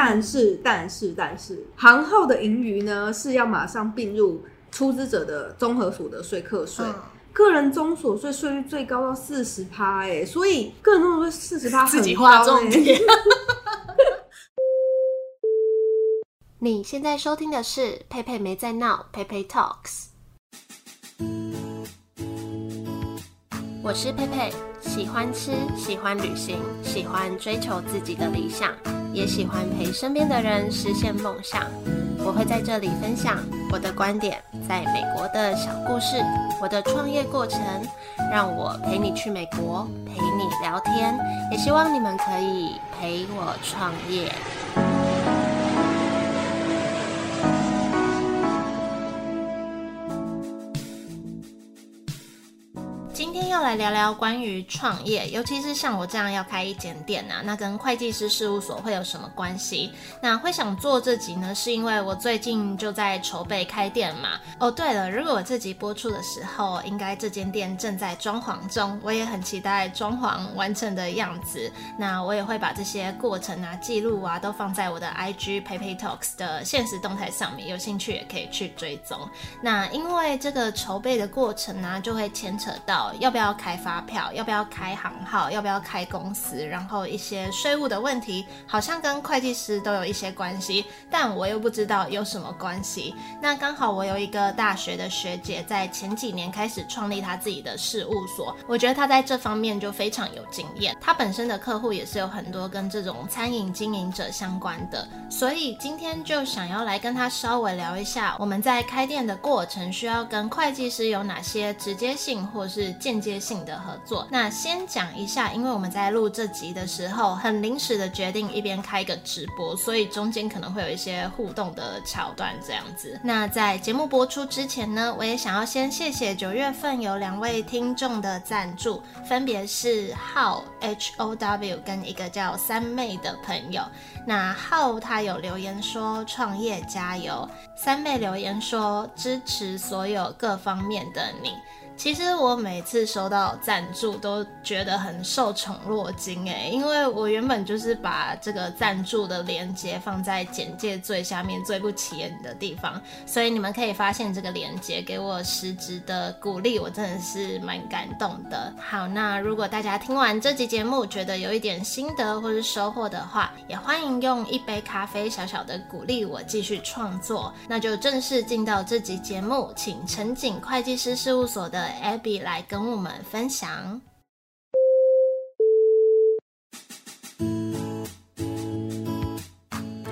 但是但是但是，行后的盈余呢是要马上并入出资者的综合所得税课税。嗯个人综所税税率最高到四十趴，哎，所以个人综所税四十趴自己划重点。你现在收听的是佩佩没在闹，佩佩 Talks。我是佩佩，喜欢吃，喜欢旅行，喜欢追求自己的理想，也喜欢陪身边的人实现梦想。我会在这里分享我的观点，在美国的小故事，我的创业过程，让我陪你去美国，陪你聊天，也希望你们可以陪我创业。来聊聊关于创业，尤其是像我这样要开一间店啊，那跟会计师事务所会有什么关系？那会想做这集呢，是因为我最近就在筹备开店嘛。哦，对了，如果我这集播出的时候，应该这间店正在装潢中，我也很期待装潢完成的样子。那我也会把这些过程啊、记录啊，都放在我的 IG PeiPei Talks 的现实动态上面，有兴趣也可以去追踪。那因为这个筹备的过程呢、就会牵扯到要不要。开发票，要不要开行号，要不要开公司，然后一些税务的问题，好像跟会计师都有一些关系，但我又不知道有什么关系。那刚好我有一个大学的学姐，在前几年开始创立她自己的事务所，我觉得她在这方面就非常有经验。她本身的客户也是有很多跟这种餐饮经营者相关的，所以今天就想要来跟她稍微聊一下，我们在开店的过程需要跟会计师有哪些直接性或是间接性性的合作。那先讲一下，因为我们在录这集的时候，很临时的决定一边开个直播，所以中间可能会有一些互动的桥段这样子。那在节目播出之前呢，我也想要先谢谢九月份有两位听众的赞助，分别是浩 H O W 跟一个叫三妹的朋友。那浩他有留言说创业加油，三妹留言说支持所有各方面的你。其实我每次收到赞助都觉得很受宠若惊诶，因为我原本就是把这个赞助的链接放在简介最下面最不起眼的地方，所以你们可以发现这个链接给我实质的鼓励，我真的是蛮感动的。好，那如果大家听完这集节目觉得有一点心得或是收获的话，也欢迎用一杯咖啡小小的鼓励我继续创作。那就正式进到这集节目，请陈景会计师事务所的。Abby 来跟我们分享。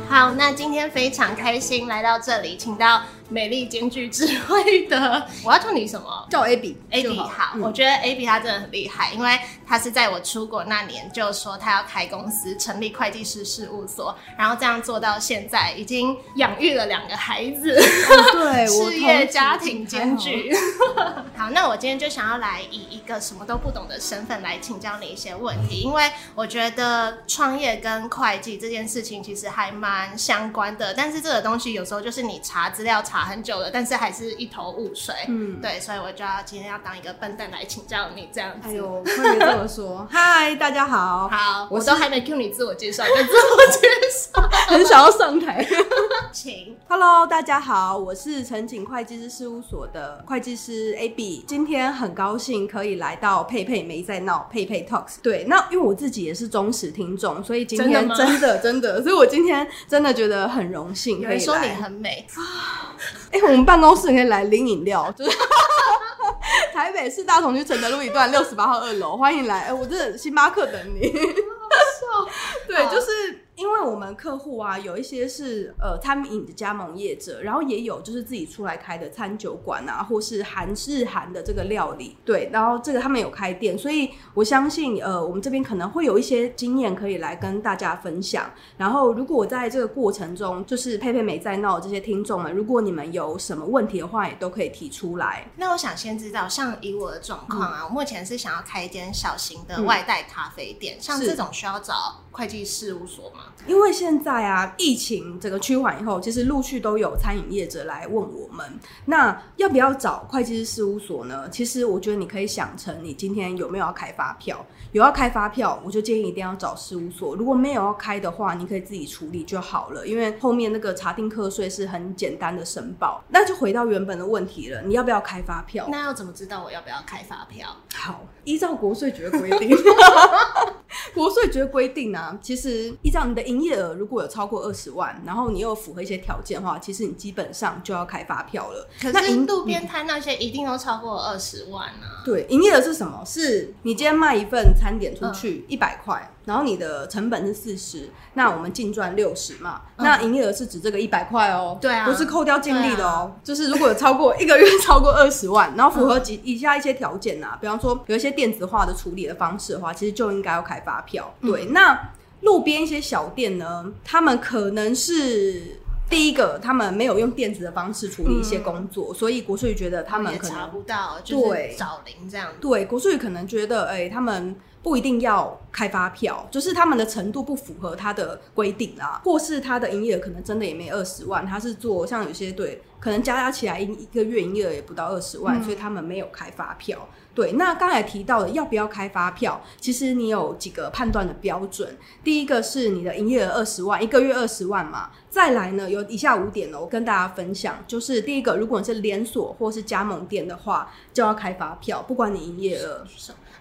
好，那今天非常开心来到这里，请到。美丽兼具智慧的，我要叫你什么？叫 Abby，Abby 好。好嗯、我觉得 Abby 她真的很厉害，因为她是在我出国那年就说她要开公司，成立会计师事务所，然后这样做到现在，已经养育了两个孩子，哦、对，事业家庭兼具。好，那我今天就想要来以一个什么都不懂的身份来请教你一些问题，因为我觉得创业跟会计这件事情其实还蛮相关的，但是这个东西有时候就是你查资料查。查很久了，但是还是一头雾水。嗯，对，所以我就要今天要当一个笨蛋来请教你这样子。哎呦，快别这么说。嗨，大家好。好，我都还没 cue 你自我介绍，就自我介绍，很想要上台。请。Hello，大家好，我是陈景会计师事务所的会计师 Abby，今天很高兴可以来到佩佩没在闹佩佩 Talks。对，那因为我自己也是忠实听众，所以今天真的真的，所以我今天真的觉得很荣幸可以来。有人说你很美。哎、欸，我们办公室可以来领饮料，就是 台北市大同区承德路一段六十八号二楼，欢迎来。哎、欸，我这星巴克等你。对，就是。因为我们客户啊，有一些是呃餐饮的加盟业者，然后也有就是自己出来开的餐酒馆啊，或是韩日韩的这个料理，对，然后这个他们有开店，所以我相信呃我们这边可能会有一些经验可以来跟大家分享。然后如果我在这个过程中，就是佩佩没在闹这些听众们，如果你们有什么问题的话，也都可以提出来。那我想先知道，像以我的状况啊，嗯、我目前是想要开一间小型的外带咖啡店，嗯、像这种需要找会计事务所吗？因为现在啊，疫情整个趋缓以后，其实陆续都有餐饮业者来问我们，那要不要找会计师事务所呢？其实我觉得你可以想成，你今天有没有要开发票？有要开发票，我就建议一定要找事务所。如果没有要开的话，你可以自己处理就好了，因为后面那个查定课税是很简单的申报。那就回到原本的问题了，你要不要开发票？那要怎么知道我要不要开发票？好，依照国税局的规定。国税局规定啊，其实依照你的营业额如果有超过二十万，然后你又符合一些条件的话，其实你基本上就要开发票了。可是路边摊那些一定都超过二十万啊。对，营业额是什么？是你今天卖一份餐点出去一百块。嗯然后你的成本是四十，那我们净赚六十嘛？嗯、那营业额是指这个一百块哦，对啊，不是扣掉净利的哦。啊、就是如果有超过一个月超过二十万，然后符合几以下一些条件呐、啊，比方说有一些电子化的处理的方式的话，其实就应该要开发票。嗯、对，那路边一些小店呢，他们可能是第一个，他们没有用电子的方式处理一些工作，嗯、所以国税局觉得他们可能查不到，就是找零这样。对，国税局可能觉得，哎、欸，他们。不一定要开发票，就是他们的程度不符合他的规定啦，或是他的营业额可能真的也没二十万，他是做像有些对，可能加加起来一一个月营业额也不到二十万，嗯、所以他们没有开发票。对，那刚才提到的要不要开发票，其实你有几个判断的标准。第一个是你的营业额二十万，一个月二十万嘛。再来呢，有以下五点哦，我跟大家分享，就是第一个，如果你是连锁或是加盟店的话，就要开发票，不管你营业额。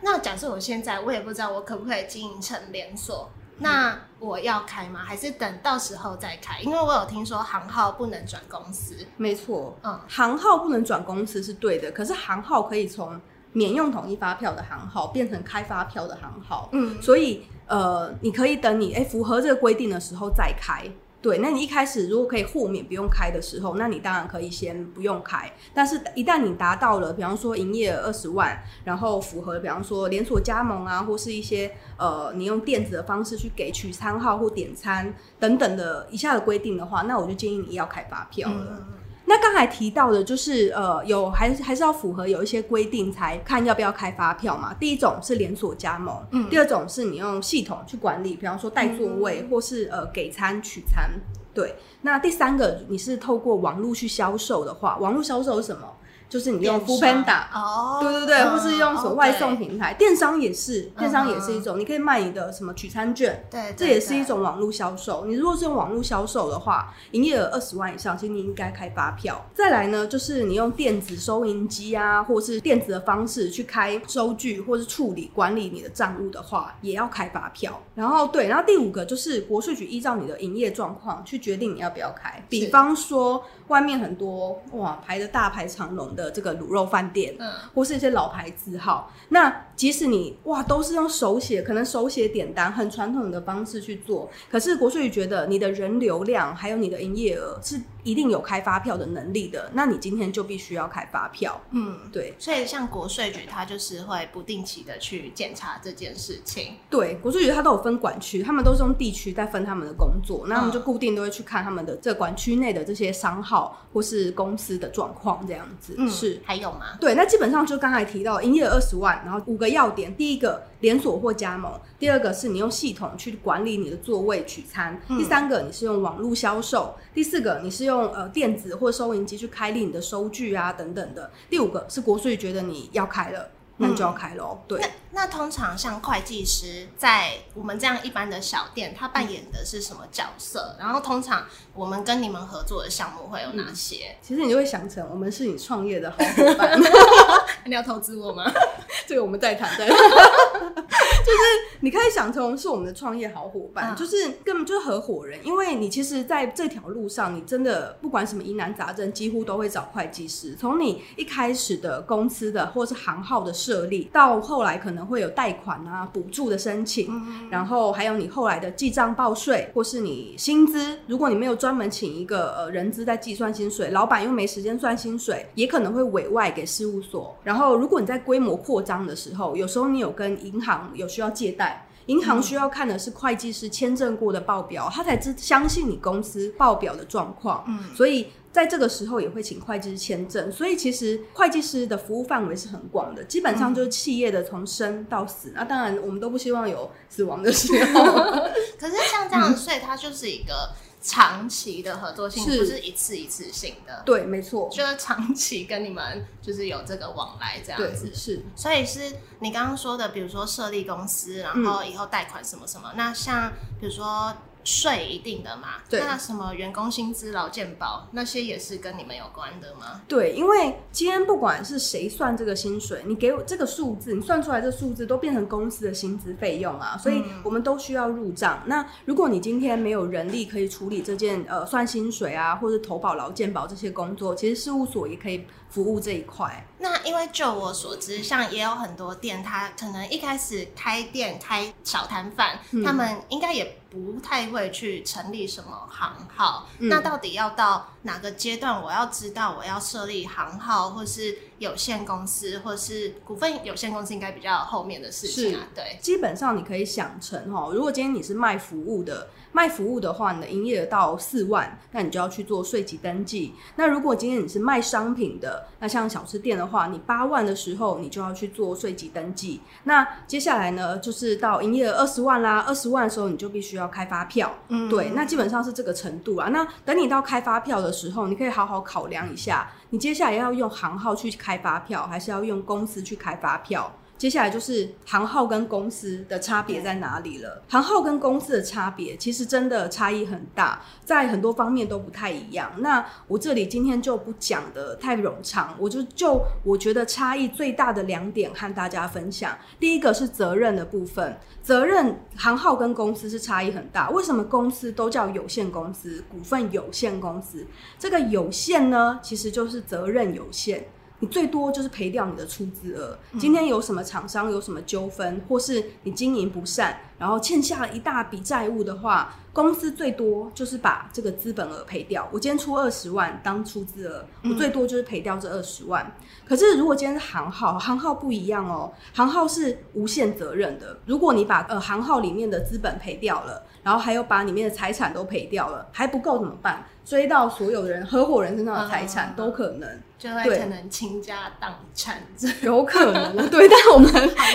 那假设我现在我也不知道我可不可以经营成连锁，那我要开吗？还是等到时候再开？因为我有听说行号不能转公司。没错，嗯，行号不能转公司是对的，可是行号可以从免用统一发票的行号变成开发票的行号。嗯，所以呃，你可以等你诶符合这个规定的时候再开。对，那你一开始如果可以豁免不用开的时候，那你当然可以先不用开。但是，一旦你达到了，比方说营业额二十万，然后符合，比方说连锁加盟啊，或是一些呃，你用电子的方式去给取餐号或点餐等等的以下的规定的话，那我就建议你要开发票了。那刚才提到的，就是呃，有还是还是要符合有一些规定才看要不要开发票嘛。第一种是连锁加盟，嗯，第二种是你用系统去管理，比方说带座位，嗯、或是呃给餐取餐，对。那第三个你是透过网络去销售的话，网络销售是什么？就是你用 foodpanda 哦，对对对，或是用什么外送平台，电商也是，电商也是一种，你可以卖你的什么取餐券，对，这也是一种网络销售。你如果是用网络销售的话，营业额二十万以上，其实你应该开发票。再来呢，就是你用电子收银机啊，或是电子的方式去开收据，或是处理管理你的账务的话，也要开发票。然后对，然后第五个就是国税局依照你的营业状况去决定你要不要开，比方说。外面很多哇排的大排长龙的这个卤肉饭店，嗯，或是一些老牌字号，那即使你哇都是用手写，可能手写点单，很传统的方式去做，可是国税局觉得你的人流量还有你的营业额是一定有开发票的能力的，那你今天就必须要开发票，嗯，对，所以像国税局它就是会不定期的去检查这件事情，对，国税局它都有分管区，他们都是用地区在分他们的工作，那他们就固定都会去看他们的这管区内的这些商号。或是公司的状况这样子，嗯、是。还有吗？对，那基本上就刚才提到营业额二十万，然后五个要点：第一个连锁或加盟；第二个是你用系统去管理你的座位取餐；嗯、第三个你是用网络销售；第四个你是用用呃电子或收银机去开立你的收据啊等等的；第五个是国税觉得你要开了。那就要开喽。对，那那通常像会计师在我们这样一般的小店，他扮演的是什么角色？然后通常我们跟你们合作的项目会有哪些？嗯、其实你就会想成我们是你创业的好伙伴。你要投资我吗？这个我们再谈再谈。就是你可以想成是我们的创业好伙伴，嗯、就是根本就是合伙人。因为你其实在这条路上，你真的不管什么疑难杂症，几乎都会找会计师。从你一开始的公司的或是行号的设立，到后来可能会有贷款啊、补助的申请，嗯、然后还有你后来的记账报税，或是你薪资，如果你没有专门请一个呃人资在计算薪水，老板又没时间算薪水，也可能会委外给事务所。然后如果你在规模扩张的时候，有时候你有跟银行有需要借贷，银行需要看的是会计师签证过的报表，他才知相信你公司报表的状况。嗯，所以。在这个时候也会请会计师签证，所以其实会计师的服务范围是很广的，基本上就是企业的从生到死。那、嗯啊、当然，我们都不希望有死亡的时候。可是像这样，所以它就是一个长期的合作性，是不是一次一次性的。对，没错，就是长期跟你们就是有这个往来这样子。是，所以是你刚刚说的，比如说设立公司，然后以后贷款什么什么。嗯、那像比如说。税一定的嘛？对。那什么员工薪资、劳健保那些也是跟你们有关的吗？对，因为今天不管是谁算这个薪水，你给我这个数字，你算出来这数字都变成公司的薪资费用啊，所以我们都需要入账。嗯、那如果你今天没有人力可以处理这件呃算薪水啊，或者投保劳健保这些工作，其实事务所也可以服务这一块。那因为就我所知，像也有很多店，他可能一开始开店开小摊贩，嗯、他们应该也不太会去成立什么行号。嗯、那到底要到哪个阶段，我要知道我要设立行号，或是有限公司，或是股份有限公司，应该比较后面的事情啊。对，基本上你可以想成哈，如果今天你是卖服务的。卖服务的话，你的营业额到四万，那你就要去做税籍登记。那如果今天你是卖商品的，那像小吃店的话，你八万的时候，你就要去做税籍登记。那接下来呢，就是到营业额二十万啦，二十万的时候你就必须要开发票。嗯，对，那基本上是这个程度啊。那等你到开发票的时候，你可以好好考量一下，你接下来要用行号去开发票，还是要用公司去开发票？接下来就是行号跟公司的差别在哪里了？行号跟公司的差别其实真的差异很大，在很多方面都不太一样。那我这里今天就不讲得太冗长，我就就我觉得差异最大的两点和大家分享。第一个是责任的部分，责任行号跟公司是差异很大。为什么公司都叫有限公司、股份有限公司？这个有限呢，其实就是责任有限。你最多就是赔掉你的出资额。今天有什么厂商有什么纠纷，或是你经营不善，然后欠下了一大笔债务的话，公司最多就是把这个资本额赔掉。我今天出二十万当出资额，我最多就是赔掉这二十万。可是如果今天是行号，行号不一样哦，行号是无限责任的。如果你把呃行号里面的资本赔掉了，然后还有把里面的财产都赔掉了，还不够怎么办？追到所有的人合伙人身上的财产都可能。就会可能倾家荡产，有可能，对，但是我们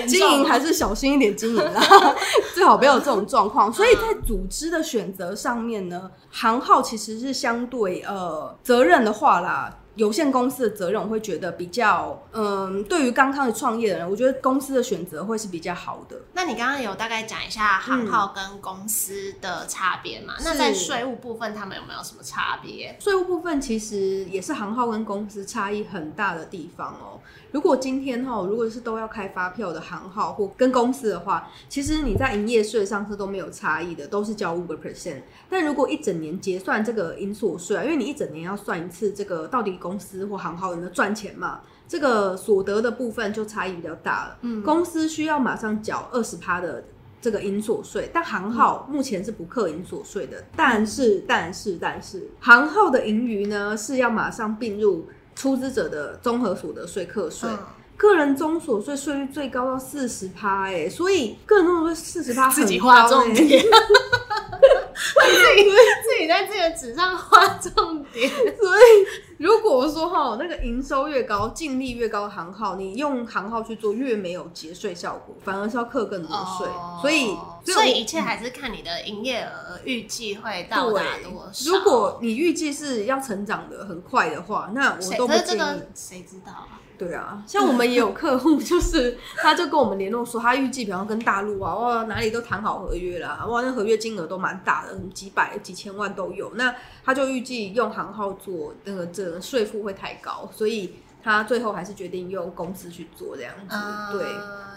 经营还是小心一点经营啦，最好不要有这种状况。所以在组织的选择上面呢，行号其实是相对呃责任的话啦。有限公司的责任，我会觉得比较，嗯，对于刚开始创业的人，我觉得公司的选择会是比较好的。那你刚刚有大概讲一下行号跟公司的差别嘛？嗯、那在税务部分，他们有没有什么差别？税务部分其实也是行号跟公司差异很大的地方哦。如果今天哈，如果是都要开发票的行号或跟公司的话，其实你在营业税上是都没有差异的，都是交五个 percent。但如果一整年结算这个营所税啊，因为你一整年要算一次这个到底公司或行号有没有赚钱嘛，这个所得的部分就差异比较大了。嗯，公司需要马上缴二十趴的这个营所税，但行号目前是不课营所税的。但是，但是，但是，行号的盈余呢是要马上并入。出资者的综合所得税课税，个人综所税税率最高到四十趴，哎，所以个人综所税四十趴，自己画重点，自己自己在自己的纸上画重点。所以如果说哈，那个营收越高，净利越高的行号，你用行号去做，越没有节税效果，反而是要课更多税。哦、所以，所以一切还是看你的营业额预计会到达多少。如果你预计是要成长的很快的话，那我都不建议。谁知道啊？对啊，像我们也有客户，就是他就跟我们联络说，他预计比方跟大陆啊，哇，哪里都谈好合约啦，哇，那合约金额都蛮大的，几百、几千万都有。那他就预计用行号做那个这个税负会太高，所以他最后还是决定用公司去做这样子。Uh、对，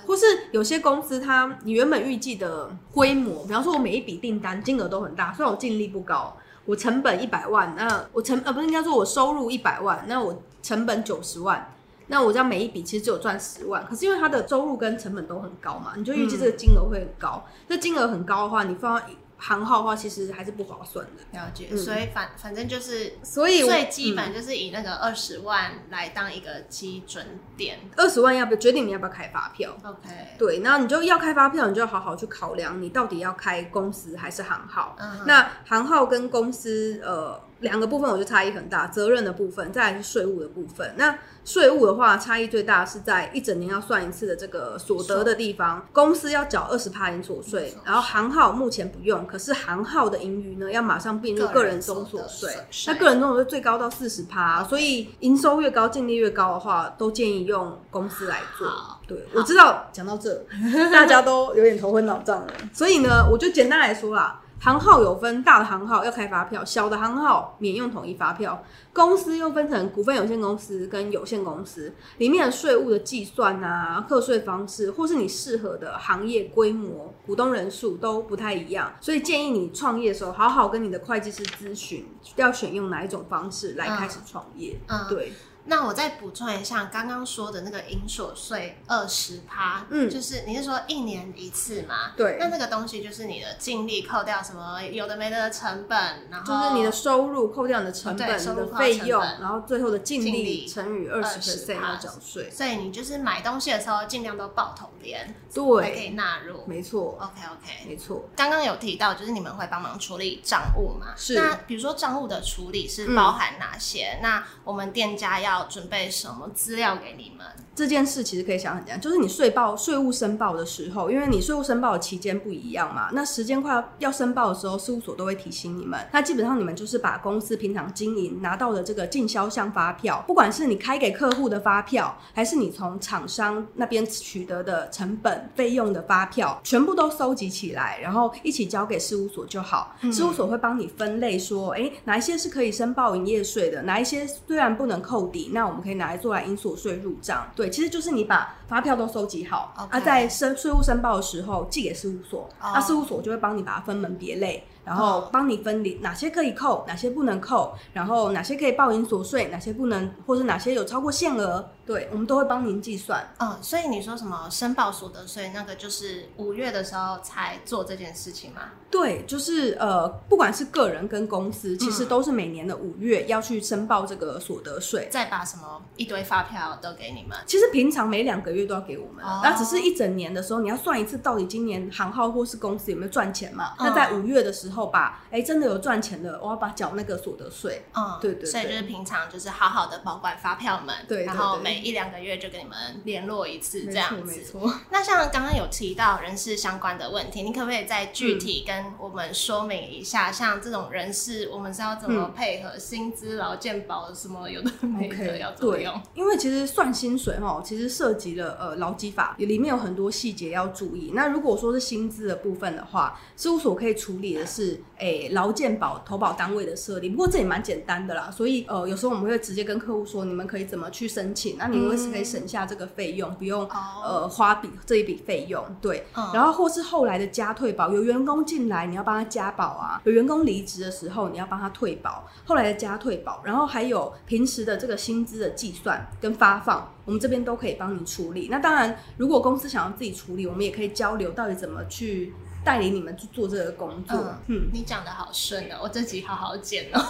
或是有些公司，他你原本预计的规模，比方说我每一笔订单金额都很大，虽然我净利不高，我成本一百万，那我成呃不是应该说我收入一百万，那我成本九十万。那我这样每一笔其实只有赚十万，可是因为它的收入跟成本都很高嘛，你就预计这个金额会很高。那、嗯、金额很高的话，你放到行号的话，其实还是不划算的。了解，嗯、所以反反正就是，所以最基本就是以那个二十万来当一个基准点。二十万要不要决定你要不要开发票？OK，对，那你就要开发票，你就要好好去考量，你到底要开公司还是行号。Uh. 那行号跟公司，呃。两个部分我觉得差异很大，责任的部分，再来是税务的部分。那税务的话，差异最大是在一整年要算一次的这个所得的地方，公司要缴二十趴营所税，然后行号目前不用，可是行号的盈余呢，要马上并入个人综所税。那个人综所税最高到四十趴，所以营收越高，净利越高的话，都建议用公司来做。对，我知道，讲到这，大家都有点头昏脑胀了。所以呢，我就简单来说啦。行号有分大的行号要开发票，小的行号免用统一发票。公司又分成股份有限公司跟有限公司，里面的税务的计算啊、课税方式，或是你适合的行业规模、股东人数都不太一样，所以建议你创业的时候好好跟你的会计师咨询，要选用哪一种方式来开始创业。嗯，对。那我再补充一下，刚刚说的那个营所税二十趴，嗯，就是你是说一年一次嘛？对。那那个东西就是你的净利扣掉什么有的没的成本，然后就是你的收入扣掉你的成本、你的费用，然后最后的净利乘以二十 percent 要缴税。所以你就是买东西的时候尽量都报统联，对，还可以纳入。没错。OK OK，没错。刚刚有提到就是你们会帮忙处理账务嘛？是。那比如说账务的处理是包含哪些？那我们店家要准备什么？什么资料给你们？这件事其实可以想很简单，就是你税报税务申报的时候，因为你税务申报的期间不一样嘛，那时间快要要申报的时候，事务所都会提醒你们。那基本上你们就是把公司平常经营拿到的这个进销项发票，不管是你开给客户的发票，还是你从厂商那边取得的成本费用的发票，全部都收集起来，然后一起交给事务所就好。嗯、事务所会帮你分类说，哎，哪一些是可以申报营业税的，哪一些虽然不能扣抵，那我们可以拿来做来应所税入账。对，其实就是你把发票都收集好，Okay. 啊，在申税务申报的时候寄给事务所，那、oh. 啊、事务所就会帮你把它分门别类。然后帮你分离哪些可以扣，哪些不能扣，然后哪些可以报营所税，哪些不能，或是哪些有超过限额，对，我们都会帮您计算。嗯，所以你说什么申报所得税，那个就是五月的时候才做这件事情吗？对，就是呃，不管是个人跟公司，其实都是每年的五月要去申报这个所得税，再把什么一堆发票都给你们。其实平常每两个月都要给我们，那、哦、只是一整年的时候，你要算一次到底今年行号或是公司有没有赚钱嘛？嗯、那在五月的时候。后把哎、欸，真的有赚钱的，我要把缴那个所得税。嗯，对，对对，所以就是平常就是好好的保管发票们，对，然后每一两个月就跟你们联络一次，这样子。没错。那像刚刚有提到人事相关的问题，你可不可以再具体跟我们说明一下？嗯、像这种人事，我们是要怎么配合薪资、劳健保什么有的没的要怎么用？因为其实算薪水哈，其实涉及了呃劳基法，里面有很多细节要注意。那如果说是薪资的部分的话，事务所可以处理的是哎劳。劳健保投保单位的设立，不过这也蛮简单的啦，所以呃，有时候我们会直接跟客户说，你们可以怎么去申请，那你们是可以省下这个费用，不用呃花笔这一笔费用，对。然后或是后来的加退保，有员工进来你要帮他加保啊，有员工离职的时候你要帮他退保，后来的加退保，然后还有平时的这个薪资的计算跟发放，我们这边都可以帮你处理。那当然，如果公司想要自己处理，我们也可以交流到底怎么去。带领你们去做这个工作，嗯，嗯，你讲的好顺哦，我这集好好剪哦，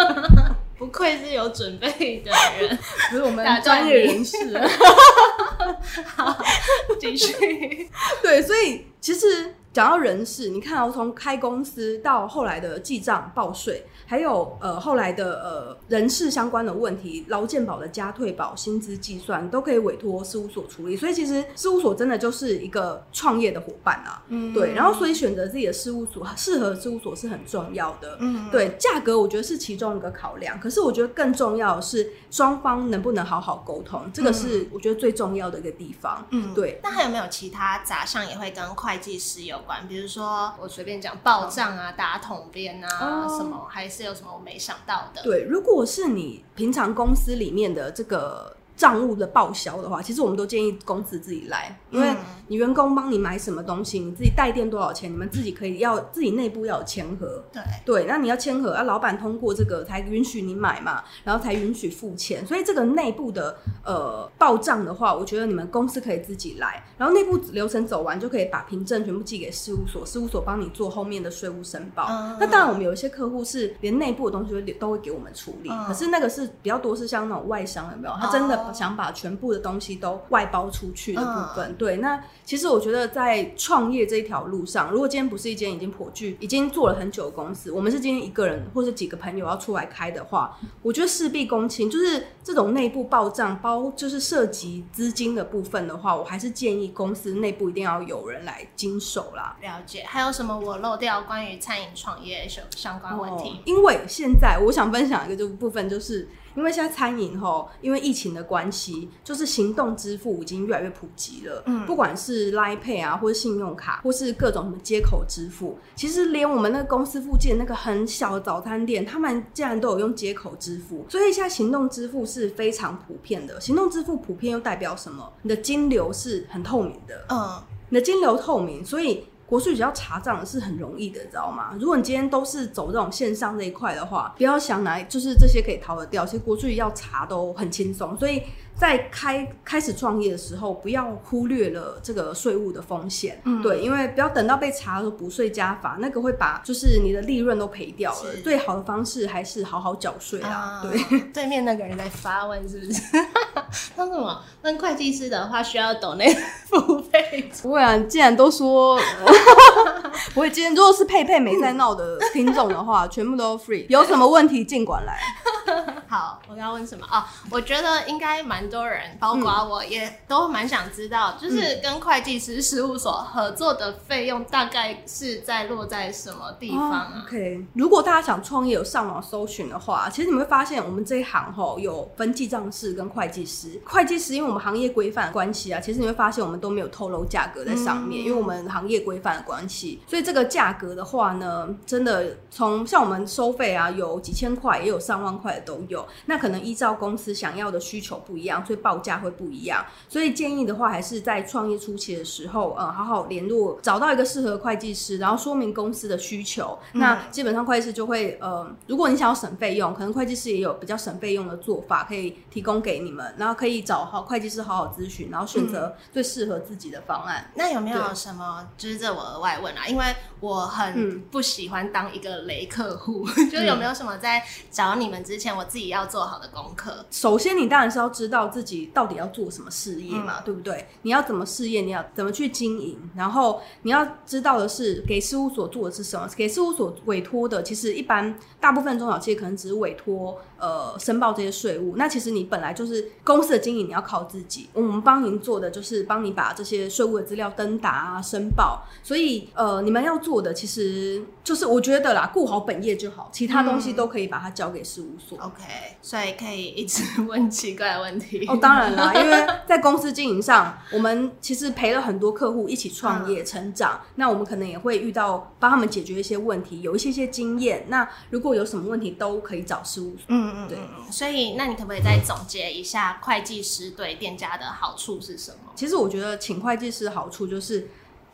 不愧是有准备的人，不是我们专业人士。好，继续。对，所以其实。讲到人事，你看哦，从开公司到后来的记账报税，还有呃后来的呃人事相关的问题，劳健保的加退保、薪资计算都可以委托事务所处理。所以其实事务所真的就是一个创业的伙伴啊。嗯，对。然后所以选择自己的事务所，适合的事务所是很重要的。嗯，对。价格我觉得是其中一个考量，可是我觉得更重要的是双方能不能好好沟通，这个是我觉得最重要的一个地方。嗯，对。那还有没有其他杂项也会跟会计师有？比如说，我随便讲报账啊、打桶边啊什么，还是有什么我没想到的？对，如果是你平常公司里面的这个账务的报销的话，其实我们都建议公司自己来，因为你员工帮你买什么东西，你自己带电多少钱，你们自己可以要自己内部要有签合。对对，那你要签核，啊，老板通过这个才允许你买嘛，然后才允许付钱。所以这个内部的呃报账的话，我觉得你们公司可以自己来，然后内部流程走完就可以把凭证全部寄给事务所，事务所帮你做后面的税务申报。嗯、那当然，我们有一些客户是连内部的东西会都会给我们处理，嗯、可是那个是比较多是像那种外商有没有？他真的想把全部的东西都外包出去的部分。嗯、对，那其实我觉得在创业这一条路上，如果今天不是一间已经颇具、已经做了很久的公司，我们是今天一个人或是几个朋友要出来开的话，我觉得事必躬亲，就是这种内部报账包，就是涉及资金的部分的话，我还是建议公司内部一定要有人来经手啦。了解，还有什么我漏掉关于餐饮创业相关问题？哦，因为现在我想分享一个这部分，就是。因为现在餐饮吼，因为疫情的关系，就是行动支付已经越来越普及了。嗯，不管是 Line Pay 啊，或是信用卡，或是各种什么接口支付，其实连我们那个公司附近那个很小的早餐店，他们竟然都有用接口支付。所以现在行动支付是非常普遍的。行动支付普遍又代表什么？你的金流是很透明的。嗯，你的金流透明，所以。国税局要查账是很容易的，你知道吗？如果你今天都是走这种线上这一块的话，不要想来就是这些可以逃得掉，其实国税局要查都很轻松，所以。在开开始创业的时候，不要忽略了这个税务的风险，嗯，对，因为不要等到被查了补税加罚，那个会把就是你的利润都赔掉了。最好的方式还是好好缴税啊。对，对面那个人在发问是不是？他说什么？那会计师的话需要懂那付费？不会啊，既然都说，不会。今天如果是佩佩没在闹的听众的话，全部都 free，有什么问题尽管来。好，我要问什么啊？我觉得应该蛮多人，包括我也都蛮想知道，嗯、就是跟会计师事务所合作的费用大概是在落在什么地方啊、哦？OK，如果大家想创业，有上网搜寻的话，其实你会发现我们这一行吼有分记账师跟会计师。会计师因为我们行业规范的关系啊，其实你会发现我们都没有透露价格在上面，嗯、因为我们行业规范的关系，所以这个价格的话呢，真的从像我们收费啊，有几千块，也有上万块的都有。那可能依照公司想要的需求不一样，所以报价会不一样。所以建议的话，还是在创业初期的时候，嗯，好好联络，找到一个适合会计师，然后说明公司的需求。嗯、那基本上会计师就会，呃，如果你想要省费用，可能会计师也有比较省费用的做法可以提供给你们，然后可以找好会计师好好咨询，然后选择最适合自己的方案。嗯、那有没有什么？就是这我额外问啊，因为我很不喜欢当一个雷客户，嗯、就是有没有什么在找你们之前，我自己要做好的功课。首先，你当然是要知道自己到底要做什么事业嘛，嗯、对不对？你要怎么事业，你要怎么去经营，然后你要知道的是，给事务所做的是什么？给事务所委托的，其实一般大部分中小企业可能只是委托呃申报这些税务。那其实你本来就是公司的经营，你要靠自己。我们帮您做的就是帮你把这些税务的资料登达啊、申报。所以呃，你们要做的其实就是我觉得啦，顾好本业就好，其他东西都可以把它交给事务所。嗯、OK，所以。可以一直 问奇怪的问题哦，当然啦，因为 在公司经营上，我们其实陪了很多客户一起创业成长，嗯、那我们可能也会遇到帮他们解决一些问题，有一些些经验。那如果有什么问题，都可以找事务所。嗯嗯，对。所以，那你可不可以再总结一下会计师对店家的好处是什么？其实我觉得请会计师的好处就是。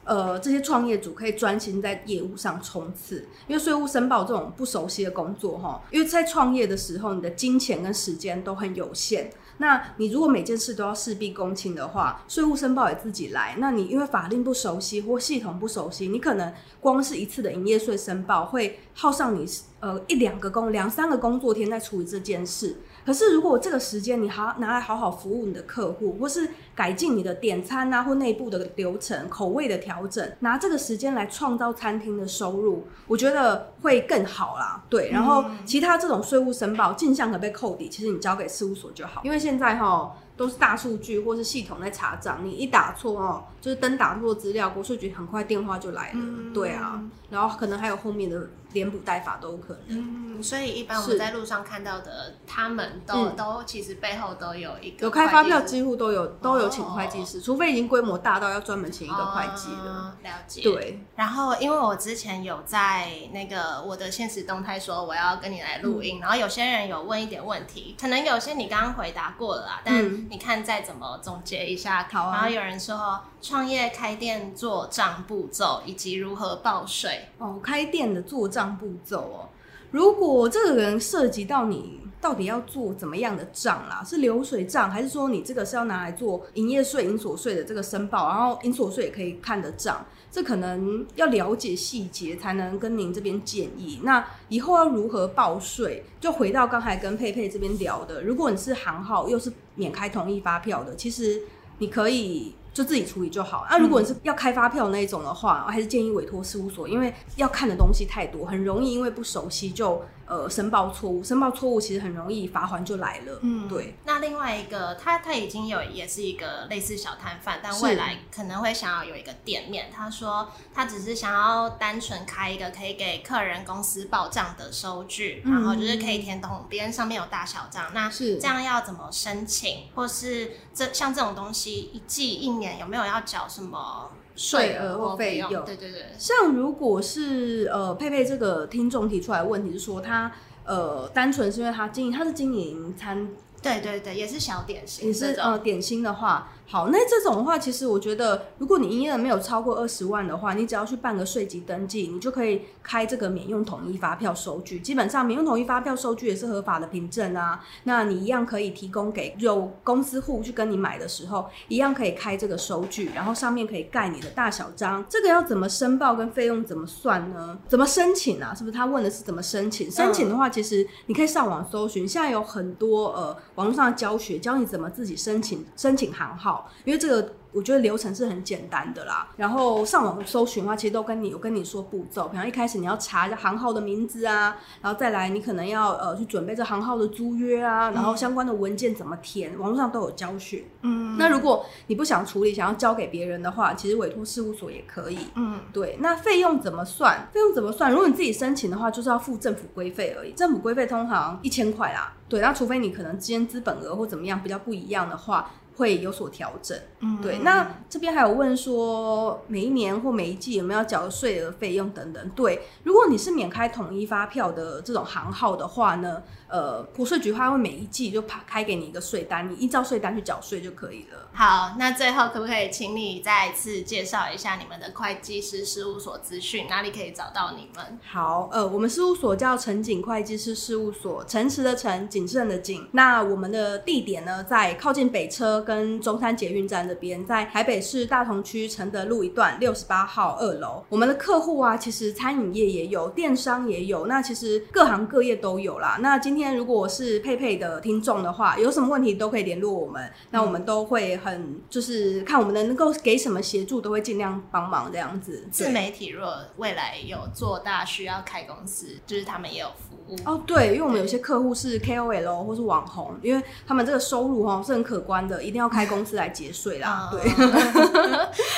呃，这些创业主可以专心在业务上冲刺，因为税务申报这种不熟悉的工作，哈，因为在创业的时候，你的金钱跟时间都很有限。那你如果每件事都要事必躬亲的话，税务申报也自己来，那你因为法令不熟悉或系统不熟悉，你可能光是一次的营业税申报会耗上你呃一两个工两三个工作天在处理这件事。可是，如果这个时间你好拿来好好服务你的客户，或是改进你的点餐啊，或内部的流程、口味的调整，拿这个时间来创造餐厅的收入，我觉得会更好啦。对，然后其他这种税务申报进项可被扣抵，其实你交给事务所就好，因为现在哈。都是大数据或是系统在查账，你一打错哦，就是登打错资料，国税局很快电话就来了。嗯、对啊，然后可能还有后面的连补带罚都有可能。嗯，所以一般我们在路上看到的，他们都、嗯、都其实背后都有一个有开发票，几乎都有都有请会计师，哦、除非已经规模大到要专门请一个会计了。哦、了解。对。然后，因为我之前有在那个我的现实动态说我要跟你来录音，嗯、然后有些人有问一点问题，可能有些你刚刚回答过了啦，但你看再怎么总结一下。然后有人说创业开店做账步骤以及如何报税哦，开店的做账步骤哦。如果这个人涉及到你到底要做怎么样的账啦，是流水账，还是说你这个是要拿来做营业税、营所税的这个申报，然后营所税也可以看得账，这可能要了解细节才能跟您这边建议。那以后要如何报税，就回到刚才跟佩佩这边聊的，如果你是行号又是免开统一发票的，其实你可以。就自己处理就好。那、如果你是要开发票那一种的话，我还是建议委托事务所，因为要看的东西太多，很容易因为不熟悉就。呃，申报错误，申报错误其实很容易罚款就来了。嗯，对。那另外一个，他他已经有也是一个类似小摊贩，但未来可能会想要有一个店面。他说他只是想要单纯开一个可以给客人公司报账的收据，嗯、然后就是可以填统编，上面有大小账。那是这样要怎么申请，或是这像这种东西一季一年有没有要缴什么？税额或费用，对对对。像如果是呃佩佩这个听众提出来的问题是说他呃单纯是因为他经营他是经营餐，对对对，也是小点心，也是呃点心的话。好，那这种的话，其实我觉得，如果你营业额没有超过二十万的话，你只要去办个税籍登记，你就可以开这个免用统一发票收据。基本上，免用统一发票收据也是合法的凭证啊。那你一样可以提供给有公司户去跟你买的时候，一样可以开这个收据，然后上面可以盖你的大小章。这个要怎么申报跟费用怎么算呢？怎么申请啊？是不是他问的是怎么申请？申请的话，其实你可以上网搜寻，现在有很多呃网络上的教学，教你怎么自己申请申请行号。因为这个。我觉得流程是很简单的啦，然后上网搜寻的话，其实都跟你有跟你说步骤。比方一开始你要查一下行号的名字啊，然后再来你可能要呃去准备这行号的租约啊，然后相关的文件怎么填，网络上都有教学。嗯，那如果你不想处理，想要交给别人的话，其实委托事务所也可以。嗯，对。那费用怎么算？费用怎么算？如果你自己申请的话，就是要付政府规费而已。政府规费通常一千块啦。对，那除非你可能之间资本额或怎么样比较不一样的话。会有所调整，嗯，对。那这边还有问说，每一年或每一季有没有缴税额费用等等？对，如果你是免开统一发票的这种行号的话呢，呃，国税局它会每一季就开开给你一个税单，你依照税单去缴税就可以了。好，那最后可不可以请你再次介绍一下你们的会计师事务所资讯，哪里可以找到你们？好，呃，我们事务所叫诚景会计师事务所，诚实的诚，谨慎的谨。那我们的地点呢，在靠近北车跟中山捷运站这边，在台北市大同区承德路一段六十八号二楼。我们的客户啊，其实餐饮业也有，电商也有，那其实各行各业都有啦。那今今天如果我是佩佩的听众的话，有什么问题都可以联络我们，那我们都会很就是看我们能够给什么协助，都会尽量帮忙这样子。自媒体若未来有做大需要开公司，就是他们也有服务哦。对，因为我们有些客户是 KOL 或是网红，因为他们这个收入哈是很可观的，一定要开公司来节税啦。对，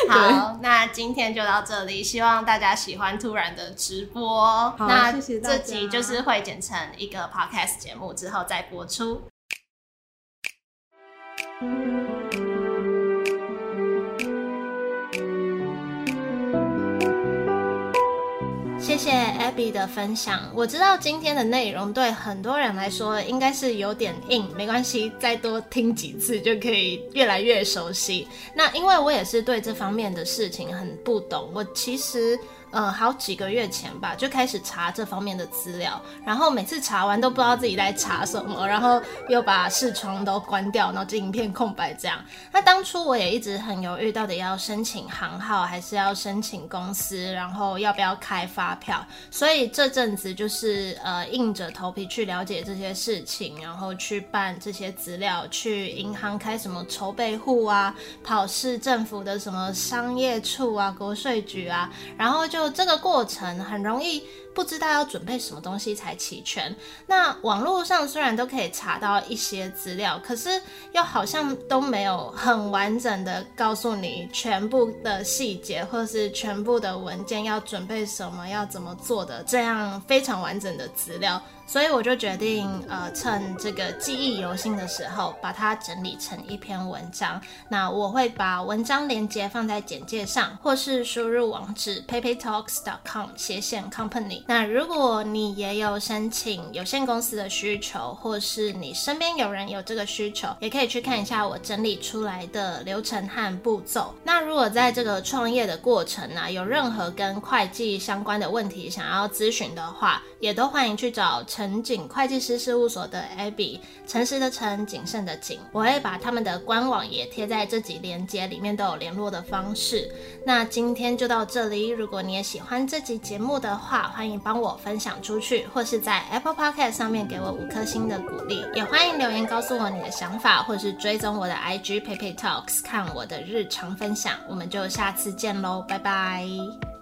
好，那今天就到这里，希望大家喜欢突然的直播。好，那。这集就是会剪成一个 podcast。节目之后再播出。谢谢 Abby 的分享。我知道今天的内容对很多人来说应该是有点硬，没关系，再多听几次就可以越来越熟悉。那因为我也是对这方面的事情很不懂，我其实。呃，好几个月前吧，就开始查这方面的资料，然后每次查完都不知道自己在查什么，然后又把视窗都关掉，然后就一片空白这样。那当初我也一直很犹豫，到底要申请行号还是要申请公司，然后要不要开发票。所以这阵子就是呃硬着头皮去了解这些事情，然后去办这些资料，去银行开什么筹备户啊，跑市政府的什么商业处啊、国税局啊，然后就。就这个过程很容易不知道要准备什么东西才齐全。那网络上虽然都可以查到一些资料，可是又好像都没有很完整的告诉你全部的细节，或是全部的文件要准备什么，要怎么做的这样非常完整的资料。所以我就决定，呃，趁这个记忆犹新的时候，把它整理成一篇文章。那我会把文章连接放在简介上，或是输入网址 peipeitalks.com 斜线 company。那如果你也有申请有限公司的需求，或是你身边有人有这个需求，也可以去看一下我整理出来的流程和步骤。那如果在这个创业的过程呢，有任何跟会计相关的问题想要咨询的话，也都欢迎去找。诚景会计师事务所的 Abby，诚实的诚，谨慎的谨，我会把他们的官网也贴在这集链接里面，都有联络的方式。那今天就到这里，如果你也喜欢这集节目的话，欢迎帮我分享出去，或是在 Apple Podcast 上面给我五颗星的鼓励，也欢迎留言告诉我你的想法，或是追踪我的 IG PeiPei Talks，看我的日常分享。我们就下次见喽，拜拜。